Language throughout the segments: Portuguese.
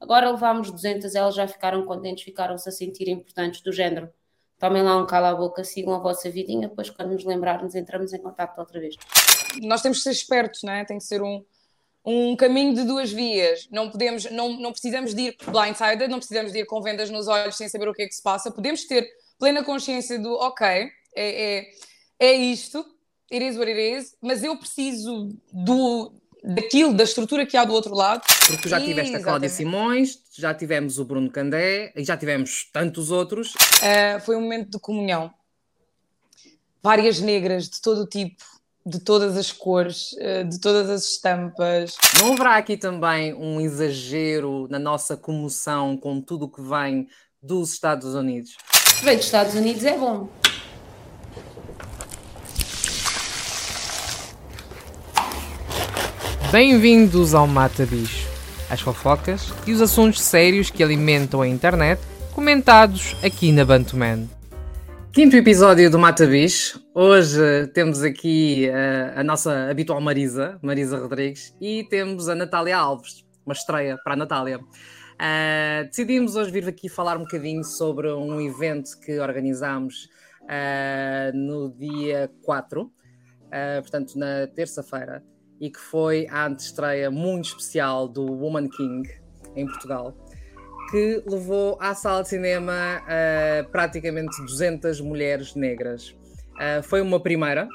Agora levámos 200, elas já ficaram contentes, ficaram-se a sentir importantes do género. Tomem lá um cala a boca, sigam a vossa vidinha, depois quando nos lembrarmos entramos em contato outra vez. Nós temos que ser espertos, não é? Tem que ser um, um caminho de duas vias. Não podemos, não, não precisamos de ir blindsided, não precisamos de ir com vendas nos olhos sem saber o que é que se passa. Podemos ter plena consciência do, ok, é, é, é isto, it is what it is, mas eu preciso do, daquilo, da estrutura que há do outro lado. Porque tu já tiveste a Cláudia Simões, já tivemos o Bruno Candé e já tivemos tantos outros. Uh, foi um momento de comunhão. Várias negras de todo o tipo, de todas as cores, uh, de todas as estampas. Não haverá aqui também um exagero na nossa comoção com tudo o que vem dos Estados Unidos? Vem dos Estados Unidos é bom. Bem-vindos ao Mata Bicho, as fofocas e os assuntos sérios que alimentam a internet, comentados aqui na Bantuman. Quinto episódio do Mata Bicho. Hoje temos aqui uh, a nossa habitual Marisa, Marisa Rodrigues, e temos a Natália Alves, uma estreia para a Natália. Uh, decidimos hoje vir aqui falar um bocadinho sobre um evento que organizámos uh, no dia 4, portanto, na terça-feira e que foi a antestreia muito especial do Woman King em Portugal, que levou à sala de cinema uh, praticamente 200 mulheres negras. Uh, foi uma primeira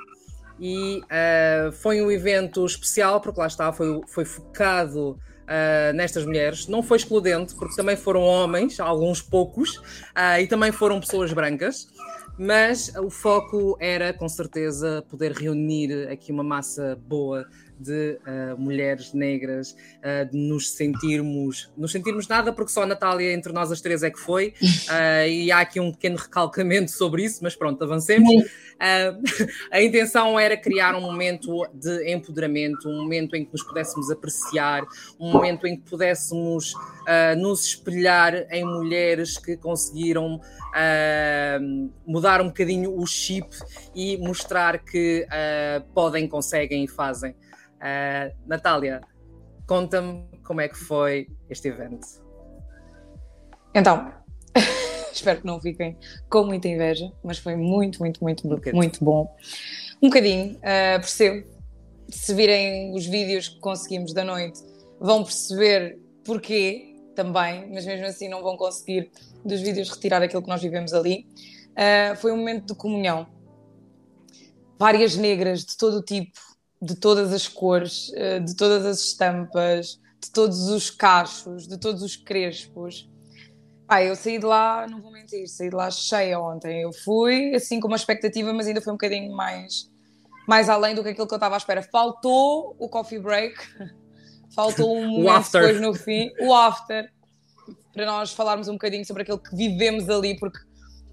e uh, foi um evento especial, porque lá está, foi, foi focado Uh, nestas mulheres. Não foi excludente, porque também foram homens, alguns poucos, uh, e também foram pessoas brancas. Mas o foco era, com certeza, poder reunir aqui uma massa boa de uh, mulheres negras, uh, de nos sentirmos, nos sentirmos nada, porque só a Natália entre nós as três é que foi, uh, e há aqui um pequeno recalcamento sobre isso, mas pronto, avancemos. a intenção era criar um momento de empoderamento, um momento em que nos pudéssemos apreciar, um momento em que pudéssemos nos espelhar em mulheres que conseguiram mudar um bocadinho o chip e mostrar que podem, conseguem e fazem. Uh, Natália, conta-me como é que foi este evento. Então, espero que não fiquem com muita inveja, mas foi muito, muito, muito, um muito bom. Um bocadinho, uh, percebo. Se virem os vídeos que conseguimos da noite, vão perceber porquê também, mas mesmo assim não vão conseguir dos vídeos retirar aquilo que nós vivemos ali. Uh, foi um momento de comunhão. Várias negras de todo o tipo, de todas as cores, eh, de todas as estampas, de todos os cachos, de todos os crespos. Ah, eu saí de lá, não vou mentir, saí de lá cheia ontem. Eu fui assim com uma expectativa, mas ainda foi um bocadinho mais, mais além do que aquilo que eu estava à espera. Faltou o coffee break, faltou um momento depois no fim, o after, para nós falarmos um bocadinho sobre aquilo que vivemos ali, porque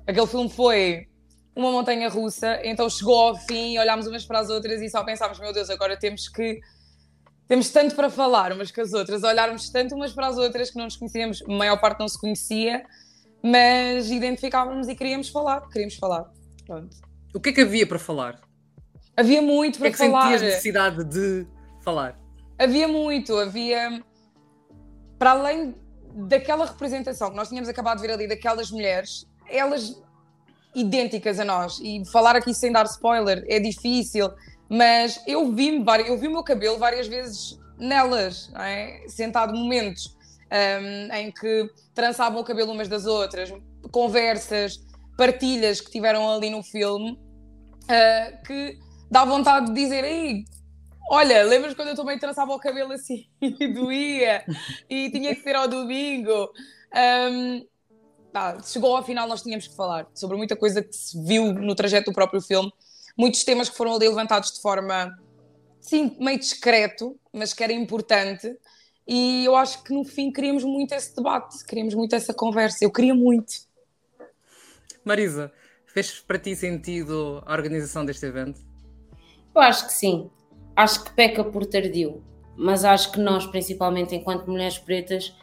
aquele filme foi uma montanha russa, então chegou ao fim, olhámos umas para as outras e só pensámos, meu Deus, agora temos que temos tanto para falar umas com as outras, olharmos tanto umas para as outras que não nos conhecíamos, a maior parte não se conhecia, mas identificávamos e queríamos falar, queríamos falar. Pronto. O que é que havia para falar? Havia muito para é que falar. sentias necessidade de falar? Havia muito, havia para além daquela representação que nós tínhamos acabado de ver ali daquelas mulheres, elas idênticas a nós. E falar aqui sem dar spoiler é difícil, mas eu vi-me, eu vi o meu cabelo várias vezes nelas, é? sentado momentos um, em que trançavam o cabelo umas das outras, conversas, partilhas que tiveram ali no filme, uh, que dá vontade de dizer, aí olha, lembras quando eu também trançava o cabelo assim e doía e tinha que ser ao domingo? Um, ah, chegou ao final, nós tínhamos que falar sobre muita coisa que se viu no trajeto do próprio filme, muitos temas que foram ali levantados de forma, sim, meio discreto, mas que era importante. E eu acho que no fim queríamos muito esse debate, queríamos muito essa conversa. Eu queria muito. Marisa, fez para ti sentido a organização deste evento? Eu acho que sim. Acho que peca por tardio, mas acho que nós, principalmente enquanto mulheres pretas,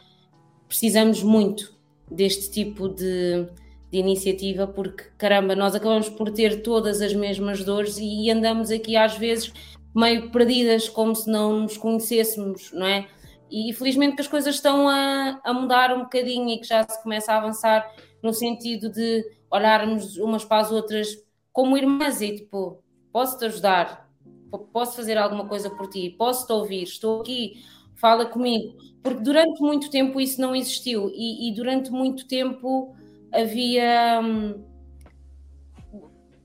precisamos muito deste tipo de, de iniciativa, porque caramba, nós acabamos por ter todas as mesmas dores e andamos aqui às vezes meio perdidas, como se não nos conhecêssemos, não é? E felizmente que as coisas estão a, a mudar um bocadinho e que já se começa a avançar no sentido de olharmos umas para as outras como irmãs e tipo, posso te ajudar, posso fazer alguma coisa por ti, posso te ouvir, estou aqui, fala comigo. Porque durante muito tempo isso não existiu e, e durante muito tempo havia hum,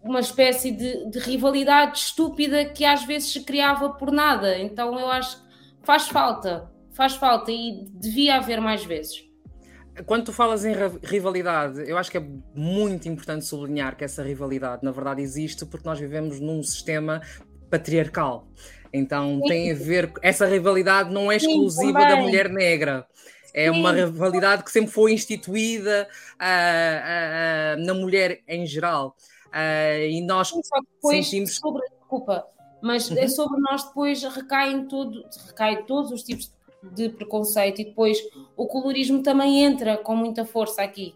uma espécie de, de, rivalidade estúpida que às vezes se criava por nada. Então eu acho que faz falta, faz falta e devia haver mais vezes. Quando tu falas em rivalidade, eu acho que é muito importante sublinhar que essa rivalidade, na verdade, existe porque nós vivemos num sistema patriarcal. Então Sim. tem a ver. Essa rivalidade não é exclusiva Sim, da mulher negra. É Sim. uma rivalidade que sempre foi instituída uh, uh, na mulher em geral. E nós sentimos. Sobre, desculpa, mas uhum. é sobre nós depois recaem todo, recai todos os tipos de preconceito e depois o colorismo também entra com muita força aqui,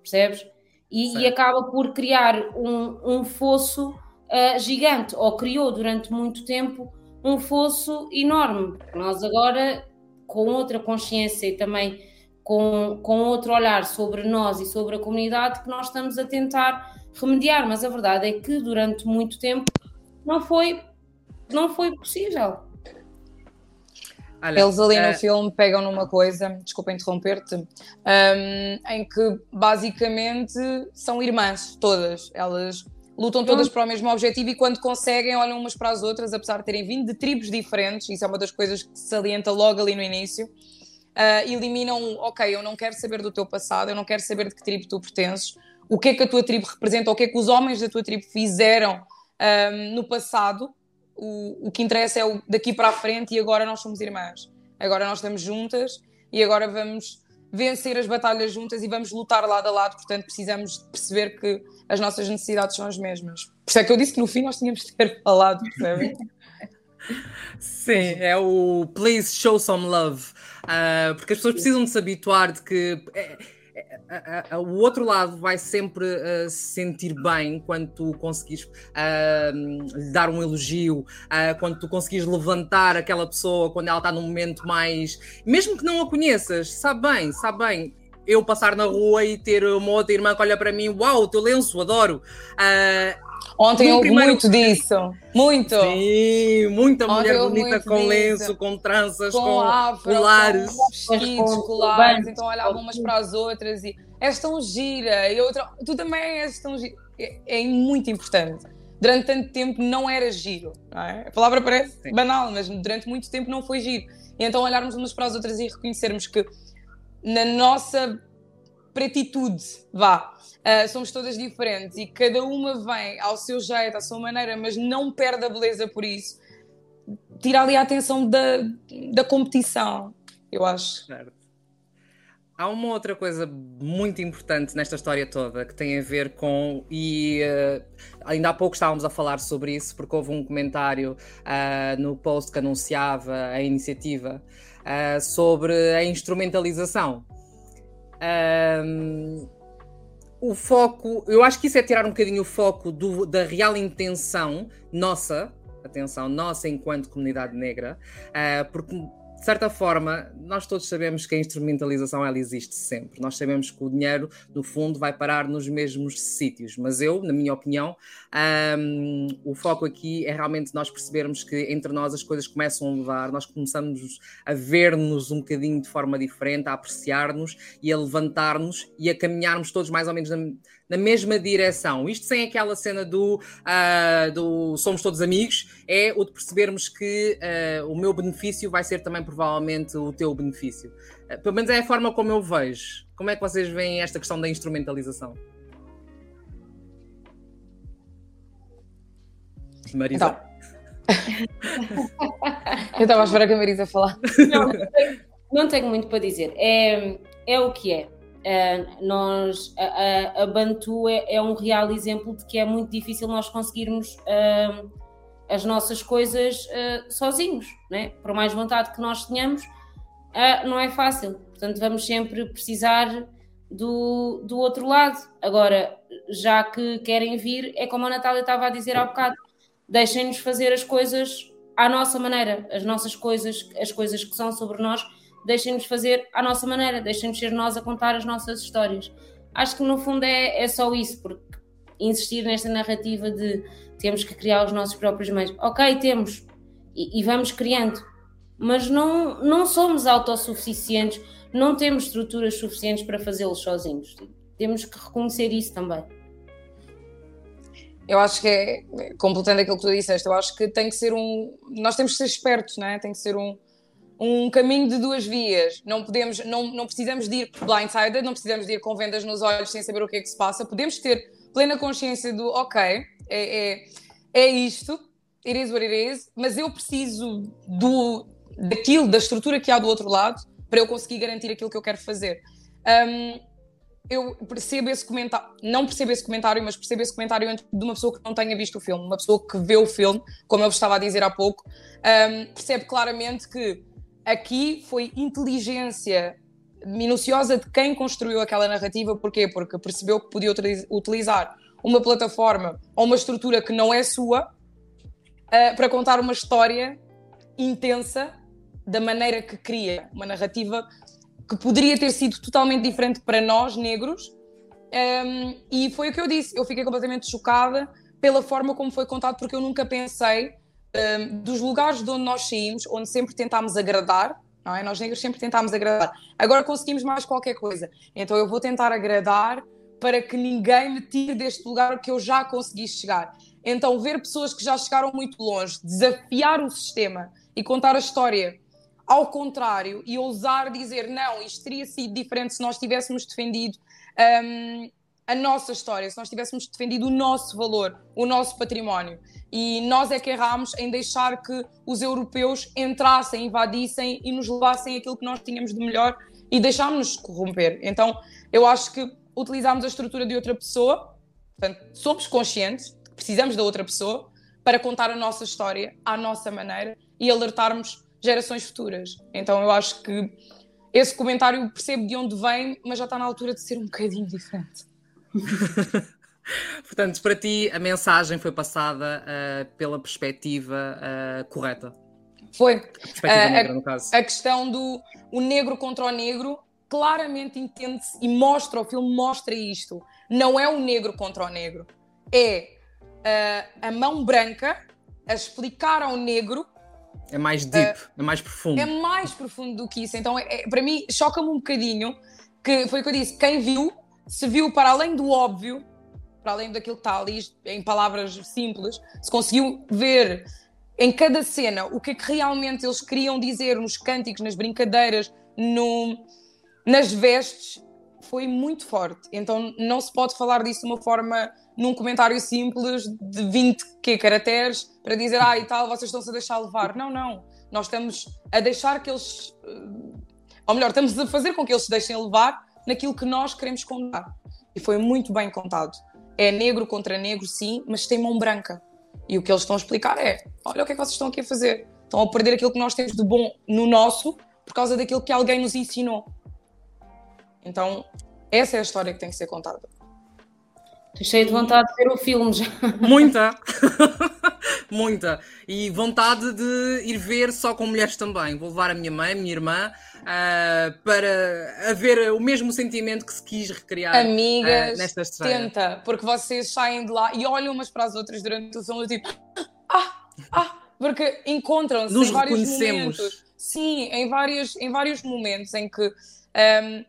percebes? E, e acaba por criar um, um fosso uh, gigante, ou criou durante muito tempo um fosso enorme. Nós agora, com outra consciência e também com, com outro olhar sobre nós e sobre a comunidade, que nós estamos a tentar remediar, mas a verdade é que durante muito tempo não foi, não foi possível. Olha, Eles ali uh... no eh, filme pegam numa coisa, desculpa interromper-te, um, em que basicamente são irmãs, todas. Elas lutam todas para o mesmo objetivo e quando conseguem olham umas para as outras, apesar de terem vindo de tribos diferentes, isso é uma das coisas que se salienta logo ali no início. Uh, eliminam, ok, eu não quero saber do teu passado, eu não quero saber de que tribo tu pertences, o que é que a tua tribo representa, o que é que os homens da tua tribo fizeram um, no passado o, o que interessa é o daqui para a frente e agora nós somos irmãs. Agora nós estamos juntas e agora vamos vencer as batalhas juntas e vamos lutar lado a lado, portanto precisamos perceber que as nossas necessidades são as mesmas. Por isso é que eu disse que no fim nós tínhamos de ter falado, percebem? Sim, é o please show some love, uh, porque as pessoas precisam de se habituar de que. É, a, a, o outro lado vai sempre uh, se sentir bem quando tu conseguires uh, dar um elogio, uh, quando tu conseguires levantar aquela pessoa quando ela está num momento mais. Mesmo que não a conheças, sabe bem, sabe bem. Eu passar na rua e ter uma outra irmã que olha para mim, uau, o teu lenço, adoro. Ontem houve primeiro... muito disso. Muito. Sim, muita Ontem mulher bonita com disso. lenço, com tranças, com, com afro, colares. Com vestidos, colares. Então olhavam umas para as outras e és tão gira. E outra, tu também és tão gira. É, é muito importante. Durante tanto tempo não era giro. Não é? A palavra parece Sim. banal, mas durante muito tempo não foi giro. E então olharmos umas para as outras e reconhecermos que na nossa pretitude, vá, Uh, somos todas diferentes e cada uma vem ao seu jeito, à sua maneira, mas não perde a beleza por isso. Tira ali a atenção da, da competição, eu acho. Certo. Há uma outra coisa muito importante nesta história toda que tem a ver com. E uh, ainda há pouco estávamos a falar sobre isso, porque houve um comentário uh, no post que anunciava a iniciativa sobre a instrumentalização. Um, o foco, eu acho que isso é tirar um bocadinho o foco do, da real intenção nossa, atenção, nossa enquanto comunidade negra, uh, porque de certa forma, nós todos sabemos que a instrumentalização ela existe sempre. Nós sabemos que o dinheiro, no fundo, vai parar nos mesmos sítios. Mas eu, na minha opinião, um, o foco aqui é realmente nós percebermos que entre nós as coisas começam a mudar, nós começamos a ver-nos um bocadinho de forma diferente, a apreciar-nos e a levantar-nos e a caminharmos todos mais ou menos na, na mesma direção. Isto sem aquela cena do, uh, do somos todos amigos, é o de percebermos que uh, o meu benefício vai ser também provavelmente o teu benefício. Uh, pelo menos é a forma como eu vejo. Como é que vocês veem esta questão da instrumentalização? Marisa? Então. eu estava a esperar que a Marisa falar. Não, não tenho muito para dizer. É, é o que é. Uh, nós, a, a, Bantu é, é, um real exemplo de que é muito difícil nós conseguirmos uh, as nossas coisas uh, sozinhos, né? por mais vontade que nós tenhamos, não é fácil. Portanto, vamos sempre precisar do, do outro lado. Agora, já que querem vir, é como a Natália estava a dizer há bocado, deixem-nos fazer as coisas à nossa maneira, as nossas coisas, as coisas que são sobre nós, deixem-nos fazer à nossa maneira, deixem-nos ser nós a contar as nossas histórias. Acho que no fundo é, é só isso, porque insistir nesta narrativa de temos que criar os nossos próprios meios. Ok, temos, e, e vamos criando, mas não, não somos autossuficientes, não temos estruturas suficientes para fazê-los sozinhos. Temos que reconhecer isso também. Eu acho que é, completando aquilo que tu disseste, eu acho que tem que ser um. Nós temos que ser espertos, não é? Tem que ser um, um caminho de duas vias. Não podemos, não, não precisamos de ir blindsided, não precisamos de ir com vendas nos olhos sem saber o que é que se passa. Podemos ter plena consciência do ok, é, é, é isto, it is what it is, mas eu preciso do, daquilo, da estrutura que há do outro lado, para eu conseguir garantir aquilo que eu quero fazer. Um, eu percebo esse comentário, não percebo esse comentário, mas percebo esse comentário de uma pessoa que não tenha visto o filme, uma pessoa que vê o filme, como eu estava a dizer há pouco, um, percebe claramente que aqui foi inteligência minuciosa de quem construiu aquela narrativa, porquê? Porque percebeu que podia utilizar uma plataforma ou uma estrutura que não é sua uh, para contar uma história intensa da maneira que cria, uma narrativa que poderia ter sido totalmente diferente para nós, negros, um, e foi o que eu disse. Eu fiquei completamente chocada pela forma como foi contado, porque eu nunca pensei um, dos lugares de onde nós saímos, onde sempre tentámos agradar, não é? Nós negros sempre tentámos agradar. Agora conseguimos mais qualquer coisa. Então eu vou tentar agradar para que ninguém me tire deste lugar que eu já consegui chegar. Então ver pessoas que já chegaram muito longe, desafiar o sistema e contar a história ao contrário e ousar dizer não, isto teria sido diferente se nós tivéssemos defendido um, a nossa história, se nós tivéssemos defendido o nosso valor, o nosso património. E nós é que errámos em deixar que os europeus entrassem, invadissem e nos levassem aquilo que nós tínhamos de melhor e deixámos-nos corromper. Então, eu acho que utilizámos a estrutura de outra pessoa, portanto, somos conscientes, precisamos da outra pessoa para contar a nossa história à nossa maneira e alertarmos gerações futuras. Então eu acho que esse comentário percebo de onde vem, mas já está na altura de ser um bocadinho diferente. Portanto, para ti a mensagem foi passada uh, pela perspectiva uh, correta. Foi. A perspectiva uh, negra, no caso. A questão do o negro contra o negro claramente entende-se e mostra, o filme mostra isto. Não é o negro contra o negro. É a mão branca a explicar ao negro é mais deep, uh, é mais profundo. É mais profundo do que isso. Então, é, é, para mim, choca-me um bocadinho que foi o que eu disse: quem viu, se viu para além do óbvio, para além daquilo que está ali, em palavras simples, se conseguiu ver em cada cena o que é que realmente eles queriam dizer nos cânticos, nas brincadeiras, no, nas vestes, foi muito forte. Então, não se pode falar disso de uma forma num comentário simples de 20 que, caracteres para dizer, ah, e tal, vocês estão-se a deixar levar. Não, não. Nós estamos a deixar que eles. Eh, ou melhor, estamos a fazer com que eles se deixem levar naquilo que nós queremos contar. E foi muito bem contado. É negro contra negro, sim, mas tem mão branca. E o que eles estão a explicar é: olha o que é que vocês estão aqui a fazer. Estão a perder aquilo que nós temos de bom no nosso por causa daquilo que alguém nos ensinou. Então, essa é a história que tem que ser contada. Estou cheio de vontade de ver o filme já. Muita! Muita! E vontade de ir ver só com mulheres também. Vou levar a minha mãe, a minha irmã, uh, para haver o mesmo sentimento que se quis recriar Amigas, uh, nesta estreia. tenta, porque vocês saem de lá e olham umas para as outras durante o filme, tipo, ah, ah, porque encontram-se em vários momentos. Sim, em vários, em vários momentos em que um,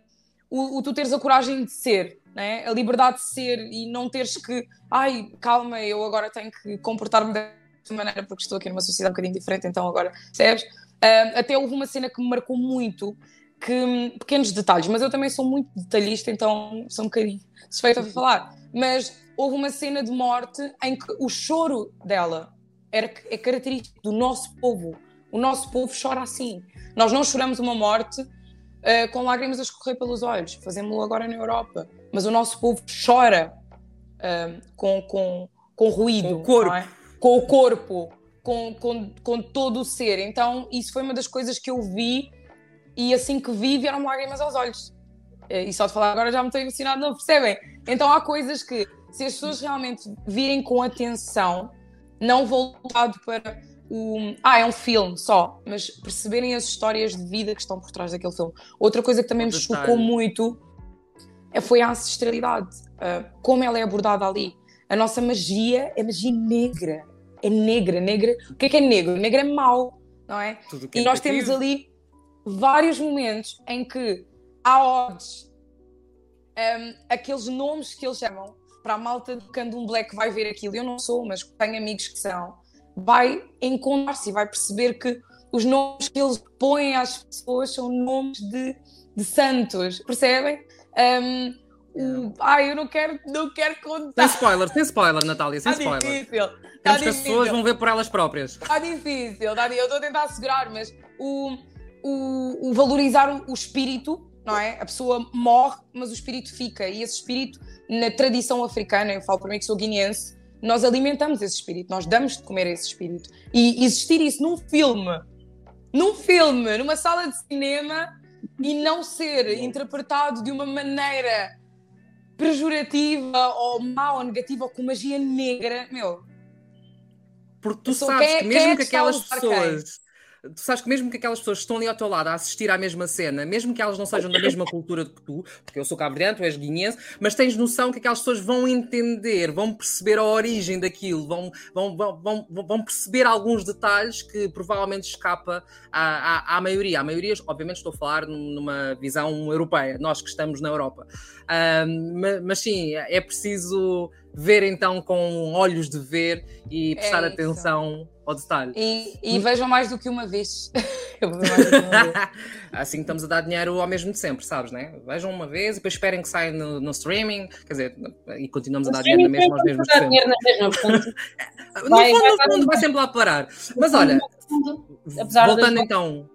o, o tu teres a coragem de ser, né? a liberdade de ser e não teres que, ai, calma, eu agora tenho que comportar-me desta maneira porque estou aqui numa sociedade um bocadinho diferente, então agora, percebes? Uh, até houve uma cena que me marcou muito, que, pequenos detalhes, mas eu também sou muito detalhista, então sou um bocadinho suspeita a falar. Mas houve uma cena de morte em que o choro dela era, é característico do nosso povo. O nosso povo chora assim. Nós não choramos uma morte uh, com lágrimas a escorrer pelos olhos. Fazemos-lo agora na Europa mas o nosso povo chora uh, com, com, com ruído, com o corpo, é? com, o corpo com, com, com todo o ser. Então, isso foi uma das coisas que eu vi, e assim que vi, vieram lágrimas aos olhos. Eh, e só de falar agora já me estou emocionado, não percebem? Então, há coisas que, se as pessoas realmente virem com atenção, não voltado para o. Ah, é um filme só, mas perceberem as histórias de vida que estão por trás daquele filme. Outra coisa que também me chocou muito é, foi a ancestralidade, uh, como ela é abordada ali. A nossa magia é magia negra. É negra, negra. O que é que é negro? Negro é mau, não é? é e nós temos ali vários momentos em que há odds, um, aqueles nomes que eles chamam, para a malta do Candum Black vai ver aquilo. Eu não sou, mas tenho amigos que são. Vai encontrar-se e vai perceber que os nomes que eles põem às pessoas são nomes de, de santos, percebem? Um, o... Ai, eu não quero, não quero contar. Sem spoiler, sem spoiler, Natália, sem tá spoiler. Difícil. Tá Temos difícil. as pessoas vão ver por elas próprias. Está difícil, tá, eu estou a tentar segurar, mas o, o, o valorizar o, o, espírito, não é? A pessoa morre, mas o espírito fica. E esse espírito, na tradição africana, eu falo para mim que sou guineense, nós alimentamos esse espírito, nós damos de comer esse espírito. E existir isso num filme, num filme, numa sala de cinema, e não ser interpretado de uma maneira pejorativa ou má ou negativa ou com magia negra, meu. Porque tu sabes é, que mesmo que aquelas pessoas tu sabes que mesmo que aquelas pessoas que estão ali ao teu lado a assistir à mesma cena, mesmo que elas não sejam da mesma cultura que tu, porque eu sou cabo tu és guineense, mas tens noção que aquelas pessoas vão entender, vão perceber a origem daquilo, vão, vão, vão, vão perceber alguns detalhes que provavelmente escapa à, à, à maioria. A maioria, obviamente, estou a falar numa visão europeia, nós que estamos na Europa. Um, mas, sim, é preciso ver então com olhos de ver e prestar é atenção ao detalhe. E, e vejam mais do que uma vez. assim que estamos a dar dinheiro ao mesmo de sempre, sabes, né? Vejam uma vez e depois esperem que saia no, no streaming, quer dizer, e continuamos a dar dinheiro na mesma aos mesmos de sempre. Dinheiro na mesma, portanto, no vai, fundo, vai, no fundo, vai sempre lá parar. Mas olha, voltando então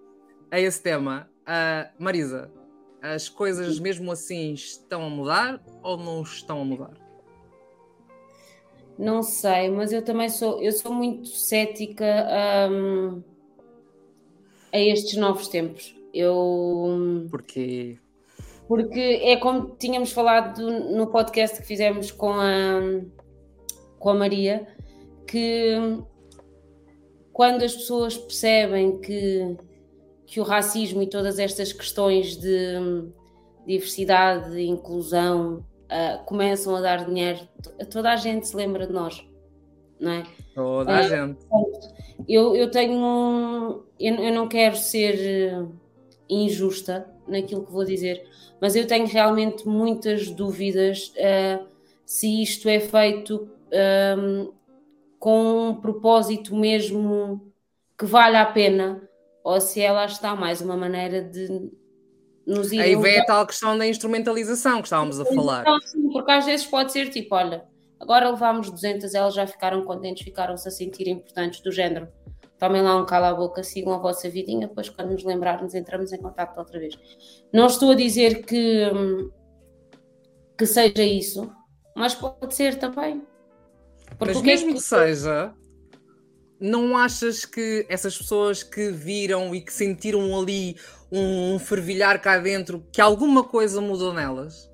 a esse tema, uh, Marisa, as coisas mesmo assim estão a mudar ou não estão a mudar? Não sei, mas eu também sou, eu sou muito cética um, a estes novos tempos. Eu. Porquê? Porque é como tínhamos falado no podcast que fizemos com a, com a Maria, que quando as pessoas percebem que, que o racismo e todas estas questões de diversidade, inclusão, uh, começam a dar dinheiro, toda a gente se lembra de nós, não é? Toda a uh, gente. Eu, eu tenho. Um, eu, eu não quero ser uh, injusta naquilo que vou dizer, mas eu tenho realmente muitas dúvidas se isto é feito um, com um propósito mesmo que vale a pena ou se ela está mais uma maneira de nos Aí vem a tal questão da instrumentalização que estávamos a falar. Sim, porque às vezes pode ser tipo, olha, agora levámos 200, elas já ficaram contentes, ficaram-se a sentir importantes do género. Tomem lá um cala a boca, sigam a vossa vidinha, depois quando nos lembrarmos entramos em contato outra vez. Não estou a dizer que, que seja isso, mas pode ser também. Porque mas mesmo que, que seja, não achas que essas pessoas que viram e que sentiram ali um fervilhar cá dentro, que alguma coisa mudou nelas?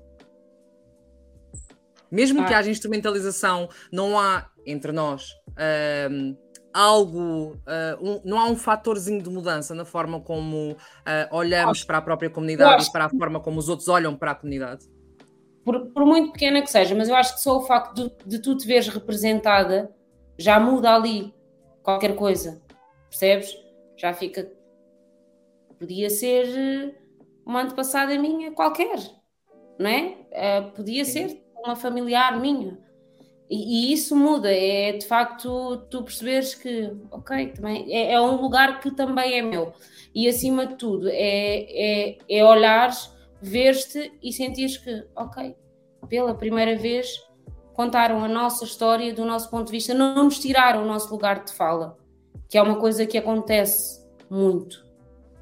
Mesmo ah. que haja instrumentalização, não há entre nós algo, uh, um, não há um fatorzinho de mudança na forma como uh, olhamos acho, para a própria comunidade e para a forma como os outros olham para a comunidade? Por, por muito pequena que seja, mas eu acho que só o facto de, de tu te veres representada já muda ali qualquer coisa, percebes? Já fica Podia ser eh, uma antepassada minha qualquer, não é? Uh, podia Sim. ser uma familiar minha. E, e, isso muda, é de facto tu perceberes que, ok, também é, é, um lugar que também é meu. E acima de tudo, é, é, é olhares, ver-te e sentires que, ok, pela primeira vez contaram a nossa história do nosso ponto de vista, não nos tiraram o nosso lugar de fala, que é uma coisa que acontece muito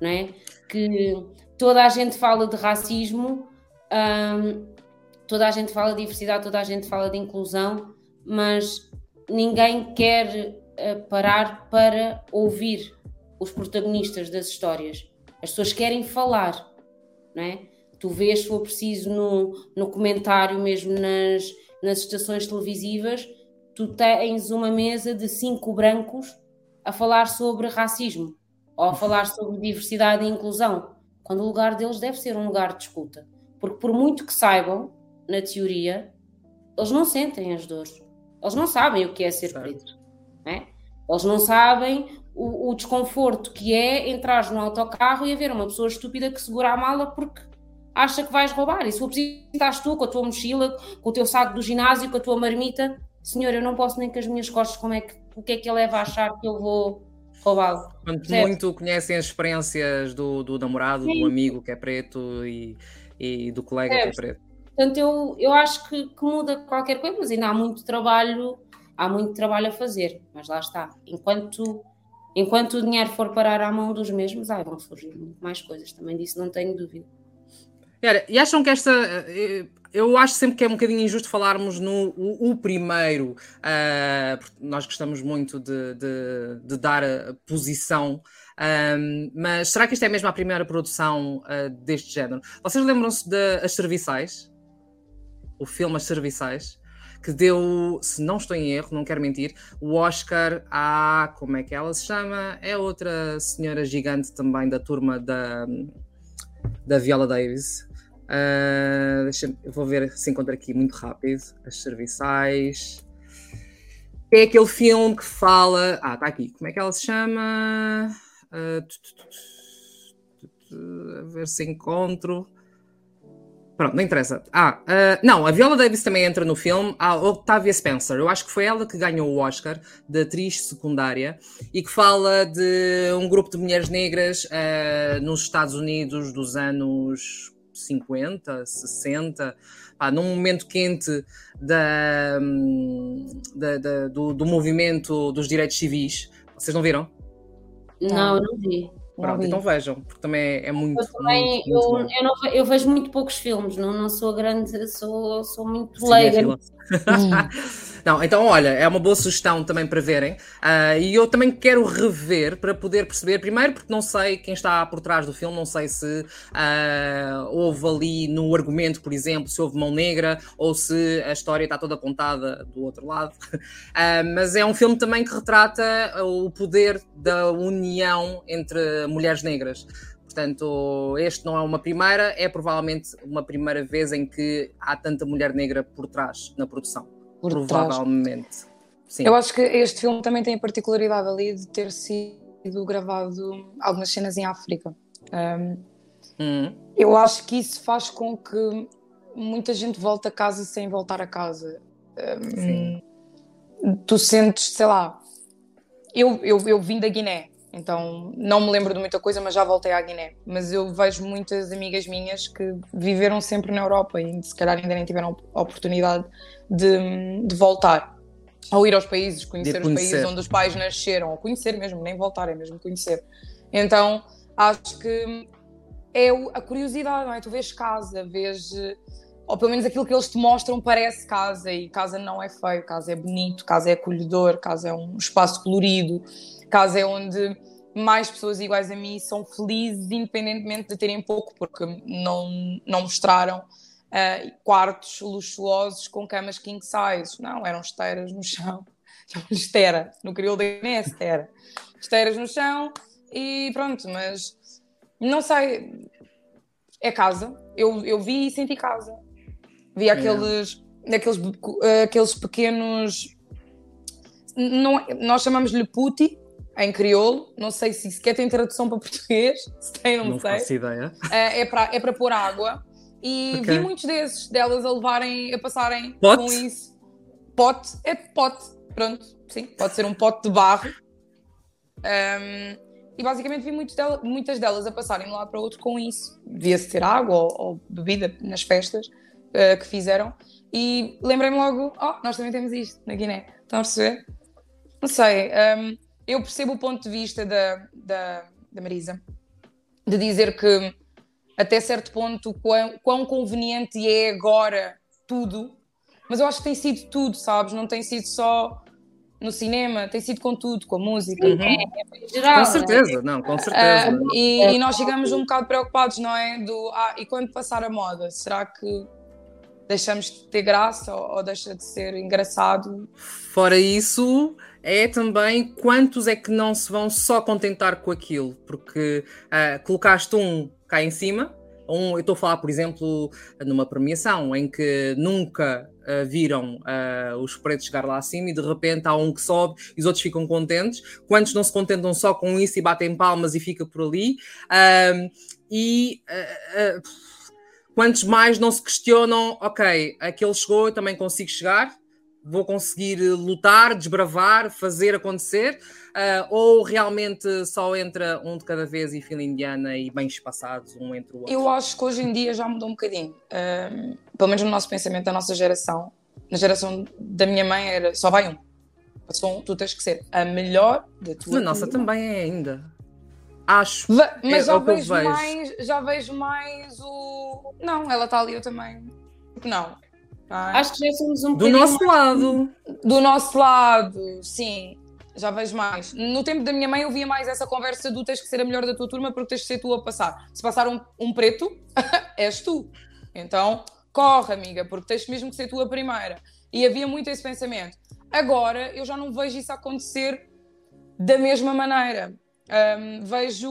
não é? Que toda a gente fala de racismo, hum, toda a gente fala de diversidade, toda a gente fala de inclusão, mas ninguém quer uh, parar para ouvir os protagonistas das histórias. As pessoas querem falar, não é? Tu vês, se for preciso, no, no comentário, mesmo nas, nas estações televisivas, tu tens uma mesa de cinco brancos a falar sobre racismo ou a falar sobre diversidade e inclusão, quando o lugar deles deve ser um lugar de escuta. Porque, por muito que saibam, na teoria, eles não sentem as dores, eles não sabem o que é ser certo. preto, né? eles não sabem o, o, desconforto que é entrar no autocarro e haver uma pessoa estúpida que segura a mala porque acha que vais roubar. E se for preciso, estás tu com a tua mochila, com o teu saco do ginásio, com a tua marmita, senhor, eu não posso nem com as minhas costas, como é que, o que é que ele leva a achar que eu vou roubá-lo? Muito conhecem as experiências do, do namorado, Sim. do amigo que é preto e, e do colega é. que é preto. Portanto, eu, eu acho que, que muda qualquer coisa, mas ainda há muito trabalho, há muito trabalho a fazer, mas lá está. Enquanto Enquanto o dinheiro for parar à mão dos mesmos, ai, vão surgir muito mais coisas, também disso não tenho dúvida. E acham que esta. Eh, eu acho sempre que é um bocadinho injusto falarmos no o, o primeiro, uh, porque nós gostamos muito de, de, de dar a posição, um, mas será que isto é mesmo a primeira produção uh, deste género? Vocês lembram-se de As Serviçais? O filme As Serviçais? que deu, se não estou em erro, não quero mentir, o Oscar à. Como é que ela se chama? É outra senhora gigante também da turma da, da Viola Davis. Uh, deixa eu vou ver se encontro aqui muito rápido. As serviçais. É aquele filme que fala. Ah, está aqui. Como é que ela se chama? Uh, a ver se encontro. Pronto, não interessa. Ah, uh, não, a Viola Davis também entra no filme. A Octavia Spencer, eu acho que foi ela que ganhou o Oscar de atriz secundária e que fala de um grupo de mulheres negras uh, nos Estados Unidos dos anos 50, 60, pá, num momento quente da, da, da do, do movimento dos direitos civis. Vocês não viram? Não, não vi. Pronto, então vejam, porque também é, é muito. Eu, também, muito, muito eu, eu, não, eu, vejo muito poucos filmes, não, não sou grande, sou, sou muito leiga. Não, então olha, é uma boa sugestão também para verem. Uh, e eu também quero rever para poder perceber, primeiro, porque não sei quem está por trás do filme, não sei se uh, houve ali no argumento, por exemplo, se houve mão negra ou se a história está toda contada do outro lado. Uh, mas é um filme também que retrata o poder da união entre mulheres negras. Portanto, este não é uma primeira, é provavelmente uma primeira vez em que há tanta mulher negra por trás na produção. Por provavelmente. Sim. Eu acho que este filme também tem a particularidade ali de ter sido gravado algumas cenas em África. Um, hum. Eu acho que isso faz com que muita gente volte a casa sem voltar a casa. Um, tu sentes, sei lá, eu, eu, eu vim da Guiné, então não me lembro de muita coisa, mas já voltei à Guiné. Mas eu vejo muitas amigas minhas que viveram sempre na Europa e se calhar ainda nem tiveram a oportunidade de, de voltar. Ou ir aos países, conhecer, conhecer, os países onde os pais nasceram, ou conhecer mesmo, nem voltar, é mesmo conhecer. Então acho que é a curiosidade, não é? Tu vês casa, vês. Ou pelo menos aquilo que eles te mostram parece casa, e casa não é feio, casa é bonito, casa é acolhedor, casa é um espaço colorido casa é onde mais pessoas iguais a mim são felizes, independentemente de terem pouco, porque não, não mostraram uh, quartos luxuosos com camas king size. Não, eram esteiras no chão. Estera, no crioulo da Guiné, estera. Esteiras no chão e pronto, mas não sei. É casa. Eu, eu vi e senti casa. Vi aqueles, é. aqueles, aqueles pequenos. Não, nós chamamos-lhe puti, em crioulo, não sei se sequer tem tradução para português, se tem, não, não sei. Faço ideia. É, é para é pôr água e okay. vi muitos desses, delas a levarem, a passarem pote? com isso. Pote, é pote, pronto, sim, pode ser um pote de barro. Um, e basicamente vi delas, muitas delas a passarem de um lado para o outro com isso. Devia-se ter água ou, ou, bebida nas festas uh, que fizeram. E lembrei-me logo, oh, nós também temos isto na Guiné. Estão a perceber? Não sei. Um, eu percebo o ponto de vista da, da, da Marisa, de dizer que até certo ponto quão, quão conveniente é agora tudo, mas eu acho que tem sido tudo, sabes? Não tem sido só no cinema, tem sido com tudo, com a música. Uhum. É, é geral, com certeza, né? não, com certeza. Uh, e, e, nós chegamos um bocado preocupados, não é? Do, ah, e quando passar a moda, será que deixamos de ter graça ou, ou deixa de ser engraçado. Fora isso, é também quantos é que não se vão só contentar com aquilo, porque uh, colocaste um cá em cima, um, eu estou a falar, por exemplo, numa premiação em que nunca uh, viram uh, os pretos chegar lá acima e de repente há um que sobe e os outros ficam contentes. Quantos não se contentam só com isso e batem palmas e fica por ali? e quantos mais não se questionam, ok, aquele chegou, eu também consigo chegar, vou conseguir lutar, desbravar, fazer acontecer, uh, ou realmente só entra um de cada vez e fila indiana e bem espaçados um entre o outro? Eu acho que hoje em dia já mudou um bocadinho, uh, pelo menos no nosso pensamento da nossa geração. Na geração da minha mãe era só vai um. Passou um, tu tens que ser a melhor da tua. Na nossa também é ainda. Acho. Mas é, já, vejo vejo. mais, já vejo mais o. Não, ela está ali, eu também. Não. Acho que já somos um Do nosso mais... lado. Do nosso lado, sim. Já vejo mais. No tempo da minha mãe eu via mais essa conversa do tens que ser a melhor da tua turma porque tens que ser tu a passar. Se passar um, um preto, és tu. Então, corre, amiga, porque tens mesmo que ser tu a primeira. E havia muito esse pensamento. Agora, eu já não vejo isso acontecer da mesma maneira. Um, vejo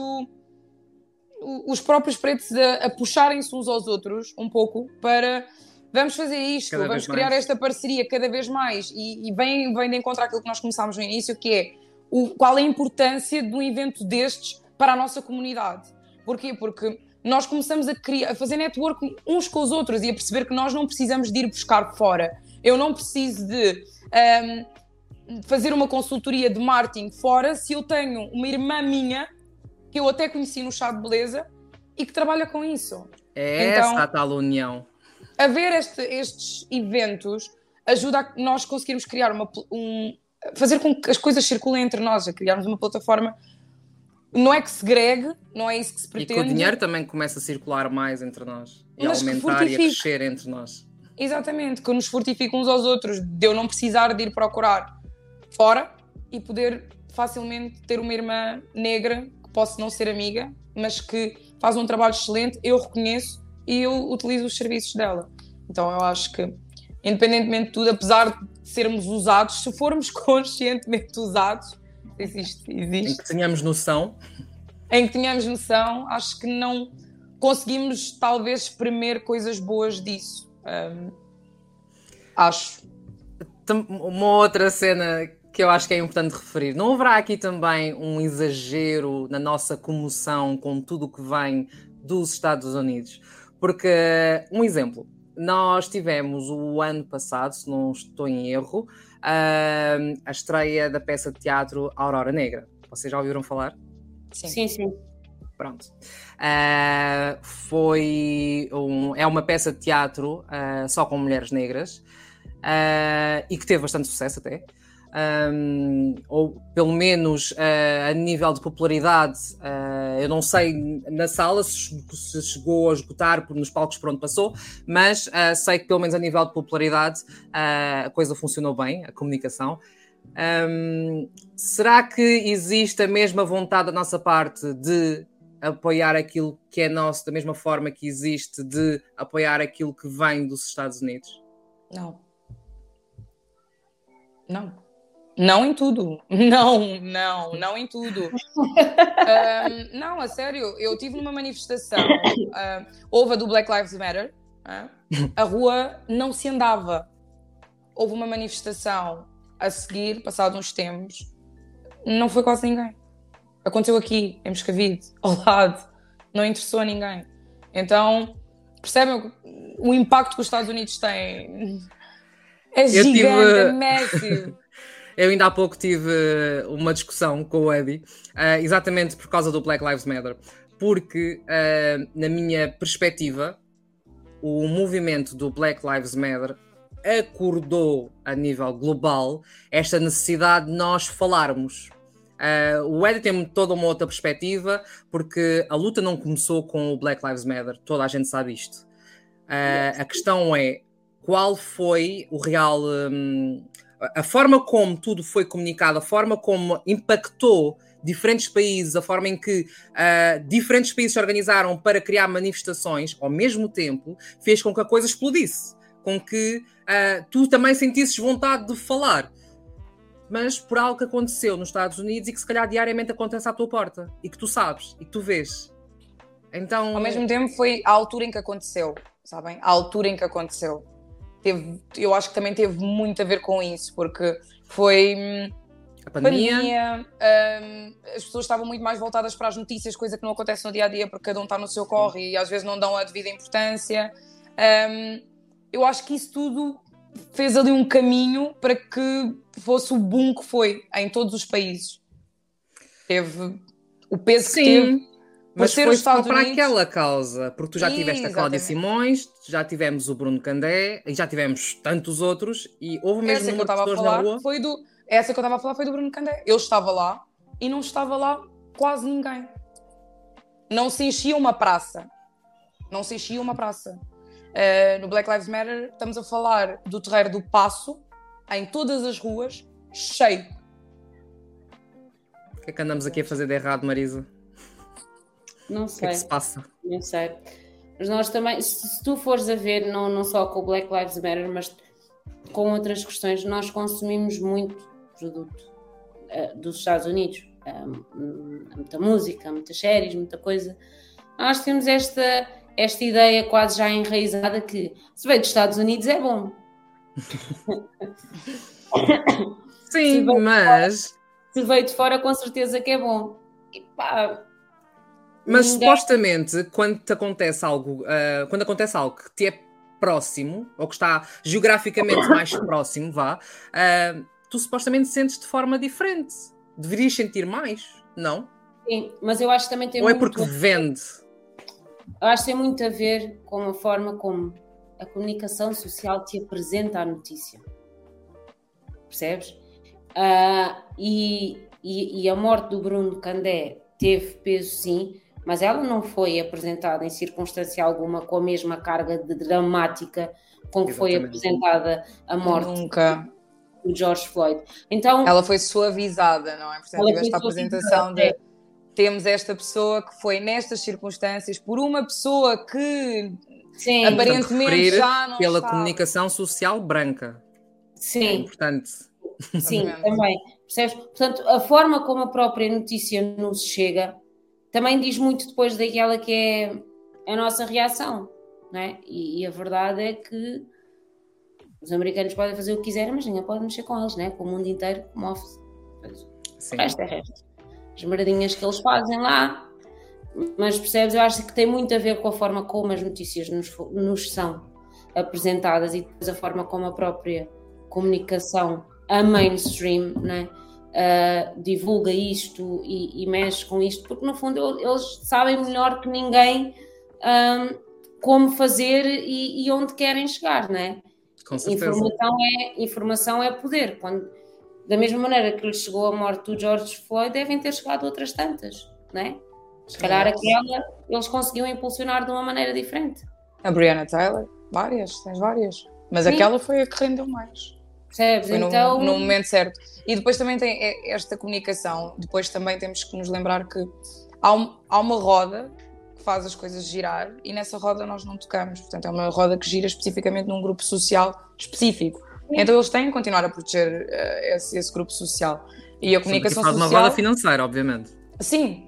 os próprios pretos a, a puxarem-se uns aos outros um pouco para vamos fazer isto, cada vamos criar mais. esta parceria cada vez mais e, e vem, vem de encontrar aquilo que nós começámos no início, que é o, qual é a importância de um evento destes para a nossa comunidade. Porquê? Porque nós começamos a, criar, a fazer network uns com os outros e a perceber que nós não precisamos de ir buscar fora. Eu não preciso de um, fazer uma consultoria de marketing fora se eu tenho uma irmã minha que eu até conheci no chá de beleza e que trabalha com isso. É então, essa a tal união haver este, estes eventos ajuda a nós conseguirmos criar uma um, fazer com que as coisas circulem entre nós, a criarmos uma plataforma não é que se gregue, não é isso que se pretende. E que o dinheiro também começa a circular mais entre nós e a aumentar e a crescer entre nós. Exatamente, que nos fortifica uns aos outros, de eu não precisar de ir procurar fora e poder facilmente ter uma irmã negra que posso não ser amiga, mas que faz um trabalho excelente, eu reconheço e eu utilizo os serviços dela. Então eu acho que, independentemente de tudo, apesar de sermos usados, se formos conscientemente usados, existe, existe. Em que tenhamos noção. Em que tenhamos noção, acho que não conseguimos talvez espremer coisas boas disso. Um, acho. Uma outra cena que eu acho que é importante referir. Não haverá aqui também um exagero na nossa comoção com tudo o que vem dos Estados Unidos? Porque, um exemplo, nós tivemos o ano passado, se não estou em erro, a estreia da peça de teatro Aurora Negra. Vocês já ouviram falar? Sim, sim. sim. Pronto. Uh, foi um, é uma peça de teatro uh, só com mulheres negras uh, e que teve bastante sucesso até um, ou pelo menos uh, a nível de popularidade, uh, eu não sei na sala se, se, chegou a esgotar nos palcos por onde passou, mas uh, sei que pelo menos a nível de popularidade a coisa funcionou bem, a comunicação. Um, será que existe a mesma vontade da nossa parte de apoiar aquilo que é nosso, da mesma forma que existe de apoiar aquilo que vem dos Estados Unidos? Não. Não. Não em tudo. Não, não, não em tudo. um, não, a sério, eu tive numa manifestação, uh, houve a do Black Lives Matter, uh, a rua não se andava. Houve uma manifestação a seguir, passados uns tempos, não foi quase ninguém. Aconteceu aqui, em Moscavide, ao lado, não interessou a ninguém. Então, percebem o impacto que os Estados Unidos têm? É gigante, tive... é massive. Eu ainda há pouco tive uma discussão com o Eddie, uh, exatamente por causa do Black Lives Matter, porque, uh, na minha perspectiva, o movimento do Black Lives Matter acordou a nível global esta necessidade de nós falarmos. Uh, o Eddie tem toda uma outra perspectiva, porque a luta não começou com o Black Lives Matter, toda a gente sabe isto. Uh, a questão é qual foi o real um, a forma como tudo foi comunicado, a forma como impactou diferentes países, a forma em que uh, diferentes países se organizaram para criar manifestações ao mesmo tempo, fez com que a coisa explodisse. com que uh, tu também sentisses vontade de falar. Mas por algo que aconteceu nos Estados Unidos e que se calhar diariamente acontece à tua porta e que tu sabes e que tu vês. Então. Ao mesmo tempo, foi a altura em que aconteceu, sabem? A altura em que aconteceu. Teve, eu acho que também teve muito a ver com isso, porque foi hum, a pandemia. pandemia um, as pessoas estavam muito mais voltadas para as notícias, coisa que não acontece no dia a dia, porque cada um está no seu corre e às vezes não dão a devida importância. Um, eu acho que isso tudo fez ali um caminho para que fosse o boom que foi em todos os países. Teve o peso Sim. que teve. Mas ser Estados só para Unidos- aquela causa, porque tu já tiveste a Cláudia. Simões, já tivemos o Bruno Candé e já tivemos tantos outros e houve mesmo Essa que eu estava a falar rua. foi do. Essa que eu estava a falar foi do Bruno Candé. Eu estava lá e não estava lá quase ninguém. Não se enchia uma praça. Não se enchia uma praça. Uh, no Black Lives Matter estamos a falar do terreiro do Passo, em todas as ruas, cheio. O que é que andamos aqui a fazer de errado, Marisa? Não O que é sei. que se passa? Não sei. Mas nós também, se, se tu fores a ver, não, não só com o Black Lives Matter, mas com outras questões, nós consumimos muito produto eh, dos Estados Unidos. Hum, muita música, muitas séries, muita coisa. Nós temos esta, esta ideia quase já enraizada que se veio dos Estados Unidos é bom. Sim, bem, mas, Se veio de fora, com certeza que é bom. E pá, mas ninguém- supostamente quando te acontece algo, ah, quando acontece algo que te é próximo, ou que está geograficamente mais próximo, vá, ah, tu supostamente sentes de forma diferente. Deverias sentir mais, não? Sim, mas eu acho que também tem ou é porque vende? Eu acho que tem muito a ver com a forma como a comunicação social te apresenta a notícia. Percebes? Ah, e, e, e a morte do Bruno Candé teve peso, sim, mas ela não foi apresentada em circunstância alguma com a mesma carga de dramática com que foi Exatamente. apresentada a morte Nunca. do George Floyd. Então, Ela foi suavizada, não é? Portanto, Ela tiveste foi a apresentação de temos esta pessoa que foi nestas circunstâncias por uma pessoa que sim, Aparentemente já não pela comunicação social branca. É sim. importante. Sim, também. Percebes? Portanto, a forma como a própria notícia nos chega também diz muito depois daquela que é a nossa reação, não é? E, e a verdade é que os americanos podem fazer o que quiserem, mas ninguém pode mexer com eles, né? Com o mundo inteiro. Pois, Sim. Resto é resto. As maradinhas que eles fazem lá, mas percebes? Eu acho que tem muito a ver com a forma como as notícias nos, nos são apresentadas e depois a forma como a própria comunicação, a mainstream, né? Ah, divulga isto e, e mexe com isto, porque no fundo el- eles sabem melhor que ninguém ahm, como fazer e, e onde querem chegar, né? Com certeza. Informação é, informação é poder. Quando, da mesma maneira que lhes chegou a morte do George Floyd, devem ter chegado outras tantas, né? Se calhar aquela eles conseguiam impulsionar de uma maneira diferente. A Brianna Taylor, várias, tens várias. Mas Sim. aquela foi a que rendeu mais. Percebes? Foi no- então, no, momento certo. E depois também tem e- esta comunicação. Depois também temos que nos lembrar que há, um- há uma roda que faz as coisas girar e nessa roda nós não tocamos. Portanto, é uma roda que gira especificamente num grupo social específico. Então eles têm que continuar a proteger eh, esse, esse grupo social. E a comunicação Faz uma social. roda financeira, obviamente. Sim.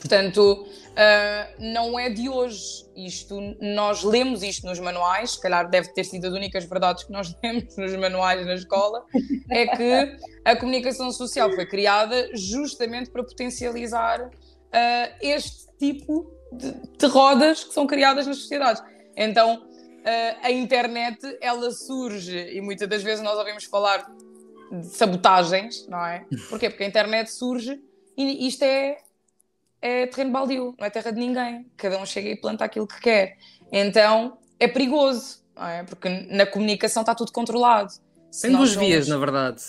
Portanto, ah, não é de hoje. Isto, nós lemos isto nos manuais, se calhar deve ter sido as únicas verdades que nós lemos nos manuais na escola, é que a comunicação social foi criada justamente para potencializar ah, este tipo de, de rodas que são criadas nas sociedades. Então, ah, a internet, ela surge, e muitas das vezes nós ouvimos falar de sabotagens, não é? Porquê? Porque a internet surge e isto é, é terreno baldio, não é terra de ninguém. Cada um chega e planta aquilo que quer. Então é perigoso, é? Porque na comunicação está tudo controlado. Tem duas vias, na verdade.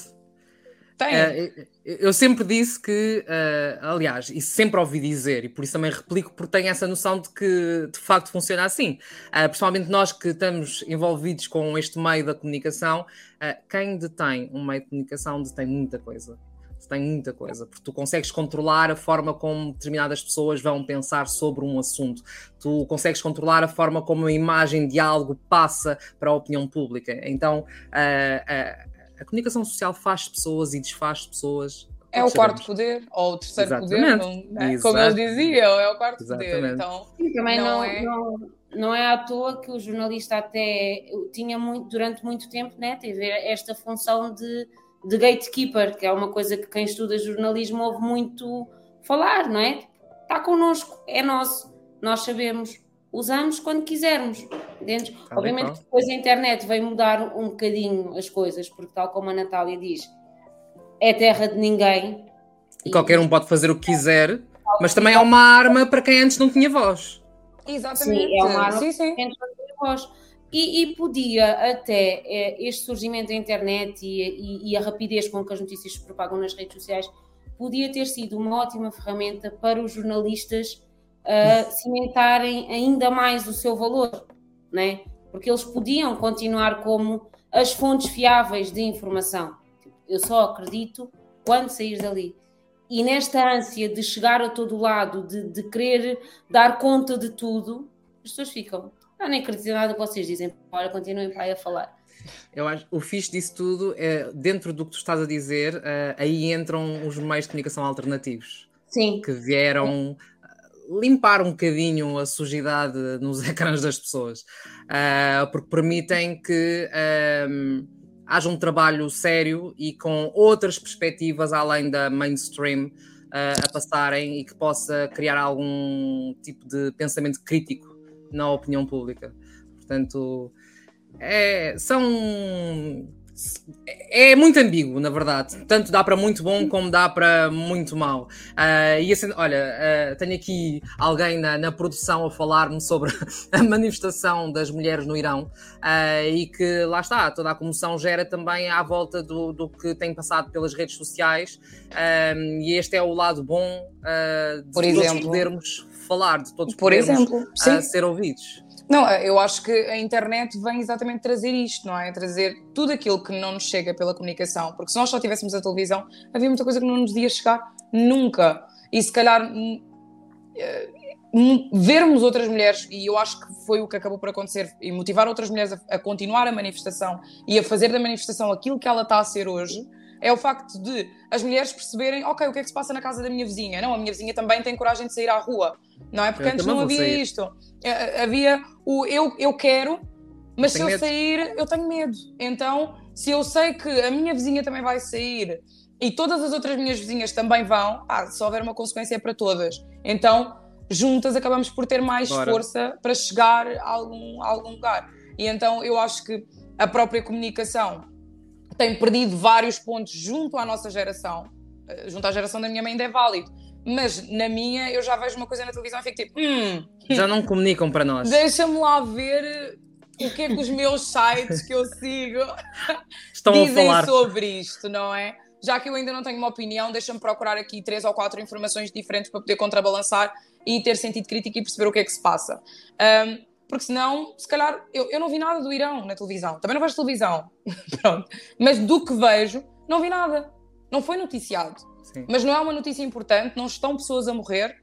Tem. Eh, eu sempre disse que, eh, aliás, e sempre ouvi dizer, e por isso também replico, porque tenho essa noção de que de facto funciona assim. Eh, principalmente nós que estamos envolvidos com este meio da comunicação, eh, quem detém um meio de comunicação detém muita coisa. Tem muita coisa, porque tu consegues controlar a forma como determinadas pessoas vão pensar sobre um assunto, tu consegues controlar a forma como a imagem de algo passa para a opinião pública. Então, a, a, a comunicação social faz pessoas e desfaz pessoas. É o quarto poder, ou o terceiro Exatamente. poder, não, é? como eles diziam, é o quarto Exatamente. poder. Então, também não, não, é... não, não é à toa que o jornalista até tinha muito, durante muito tempo, né, teve esta função de de gatekeeper, que é uma coisa que quem estuda jornalismo ouve muito falar, não é? Está connosco, é nosso, nós sabemos, usamos quando quisermos. Dentro. Obviamente depois a internet vai mudar um bocadinho as coisas, porque tal como a Natália diz, é terra de ninguém. E qualquer um pode fazer o que quiser, mas também é uma arma para quem antes não tinha voz. Exatamente. Sim, é uma arma sim, sim. para quem antes não tinha voz. E, e, podia até é, este surgimento da internet e, e, e, a rapidez com que as notícias se propagam nas redes sociais podia ter sido uma ótima ferramenta para os jornalistas uh, cimentarem ainda mais o seu valor, né? porque eles podiam continuar como as fontes fiáveis de informação. Eu só acredito quando sair dali. E nesta ânsia de chegar a todo lado, de, de querer dar conta de tudo, as pessoas ficam eu nem acredito nada que vocês dizem. Olha, continuem para aí a falar. Eu acho o fixe disso tudo é dentro do que tu estás a dizer, uh, aí entram os meios de comunicação alternativos. Sim. Que vieram limpar um bocadinho a sujidade nos ecrãs das pessoas, uh, porque permitem que um, ehm, haja um trabalho sério e com outras perspectivas além da mainstream uh, a passarem e que possa criar algum tipo de pensamento crítico na opinião pública. Portanto, é, são. É muito ambíguo, na verdade. Tanto dá para muito bom como dá para muito mau. Uh, e assim, olha, uh, tenho aqui alguém na, na produção a falar-me sobre a manifestação das mulheres no Irão uh, e que lá está, toda a comoção gera também à volta do, do que tem passado pelas redes sociais. e este é o lado bom de Por exemplo, podermos falar, de todos Por exemplo, sim. ser ouvidos. Não, eu acho que a internet vem exatamente trazer isto, não é? Trazer tudo aquilo que não nos chega pela comunicação, porque se nós só tivéssemos a televisão, havia muita coisa que não nos ia chegar nunca. E se calhar hum, eh, hum, vermos outras mulheres, e eu acho que foi o que acabou por acontecer, e motivar outras mulheres a, a continuar a manifestação e a fazer da manifestação aquilo que ela está a ser hoje, é o facto de as mulheres perceberem, ok, o que é que se passa na casa da minha vizinha? Não, a minha vizinha também tem coragem de sair à rua, não é? Porque eu antes não havia sair. isto. É, é, havia o eu, eu quero, mas se eu medo. sair, eu tenho medo. Então, se eu sei que a minha vizinha também vai sair e todas as outras minhas vizinhas também vão, ah, se houver uma consequência é para todas. Então, juntas acabamos por ter mais Bora. força para chegar a algum, a algum lugar. E então eu acho que a própria comunicação tem perdido vários pontos junto à nossa geração, eh, junto à geração da minha mãe ainda é válido, mas na minha eu já vejo uma coisa na televisão e fico tipo, hum, já não comunicam para nós. Deixa-me lá ver o que é que os meus sites que eu sigo Estão dizem a falar. sobre isto, não é? Já que eu ainda não tenho uma opinião, deixa-me procurar aqui três ou quatro informações diferentes para poder contrabalançar e ter sentido crítico e perceber o que é que se passa. Um, porque senão, se calhar, eu, eu não vi nada do Irão na televisão. Também não vejo televisão. Pronto. Mas do que vejo, não vi nada. Não foi noticiado. Sim. Mas não é uma notícia importante, não estão pessoas a morrer,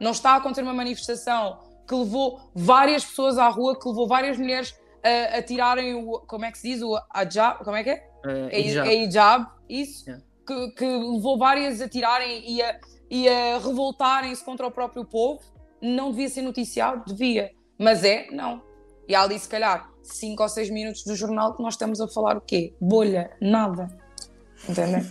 não está a acontecer uma manifestação que levou várias pessoas à rua, que levou várias mulheres a, a tirarem o. Como é que se diz? O hijab. Como é que é? Uh, é hijab. É hijab, isso. Yeah. Que, que, levou várias a tirarem e a, e a revoltarem-se contra o próprio povo. Não devia ser noticiado? Devia. Mas é, não. E há ali, se calhar, 5 ou 6 minutos do jornal que nós estamos a falar o quê? Bolha, nada. Entendem?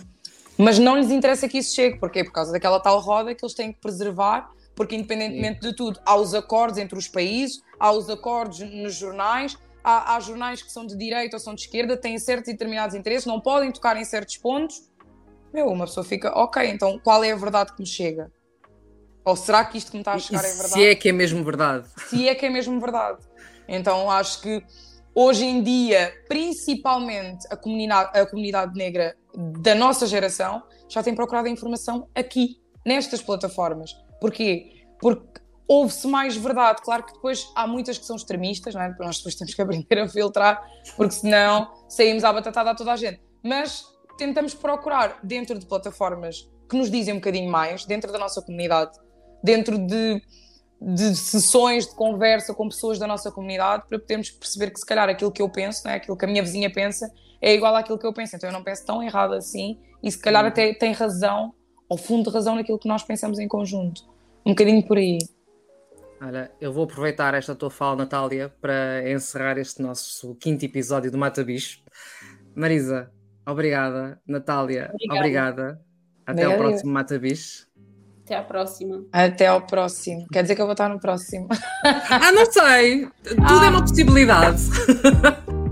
Mas não lhes interessa que isso chegue. Porquê? Por causa daquela tal roda que eles têm que preservar, porque independentemente Sim. de tudo, há os acordos entre os países, há os acordos nos jornais, há, há jornais que são de direita ou são de esquerda, têm certos e determinados interesses, não podem tocar em certos pontos. Meu, uma pessoa fica, ok, então qual é a verdade que me chega? Ou será que isto que me está a chegar e, é verdade? Se é que é mesmo verdade. Se é que é mesmo verdade. Então acho que hoje em dia, principalmente a comunidade, a comunidade negra da nossa geração, já tem procurado a informação aqui, nestas plataformas. Porquê? Porque houve-se mais verdade. Claro que depois há muitas que são extremistas, não é? nós depois temos que aprender a filtrar, porque senão saímos à batatada a toda a gente. Mas tentamos procurar dentro de plataformas que nos dizem um bocadinho mais, dentro da nossa comunidade, dentro de, de sessões de conversa com pessoas da nossa comunidade, para podermos perceber que se calhar aquilo que eu penso, não é? aquilo que a minha vizinha pensa, é igual àquilo que eu penso. Então eu não penso tão errado assim e se calhar até tem razão, ao fundo de razão naquilo que nós pensamos em conjunto. Um bocadinho por aí. Olha, eu vou aproveitar esta tua fala, Natália, para encerrar este nosso quinto episódio do Mata Bicho. Marisa, obrigada. Natália, obrigada. obrigada. Até ao próximo Mata Bicho. Até à próxima. Até ao próximo. Quer dizer que eu vou estar no próximo? ah, não sei. Tudo ah. é uma possibilidade.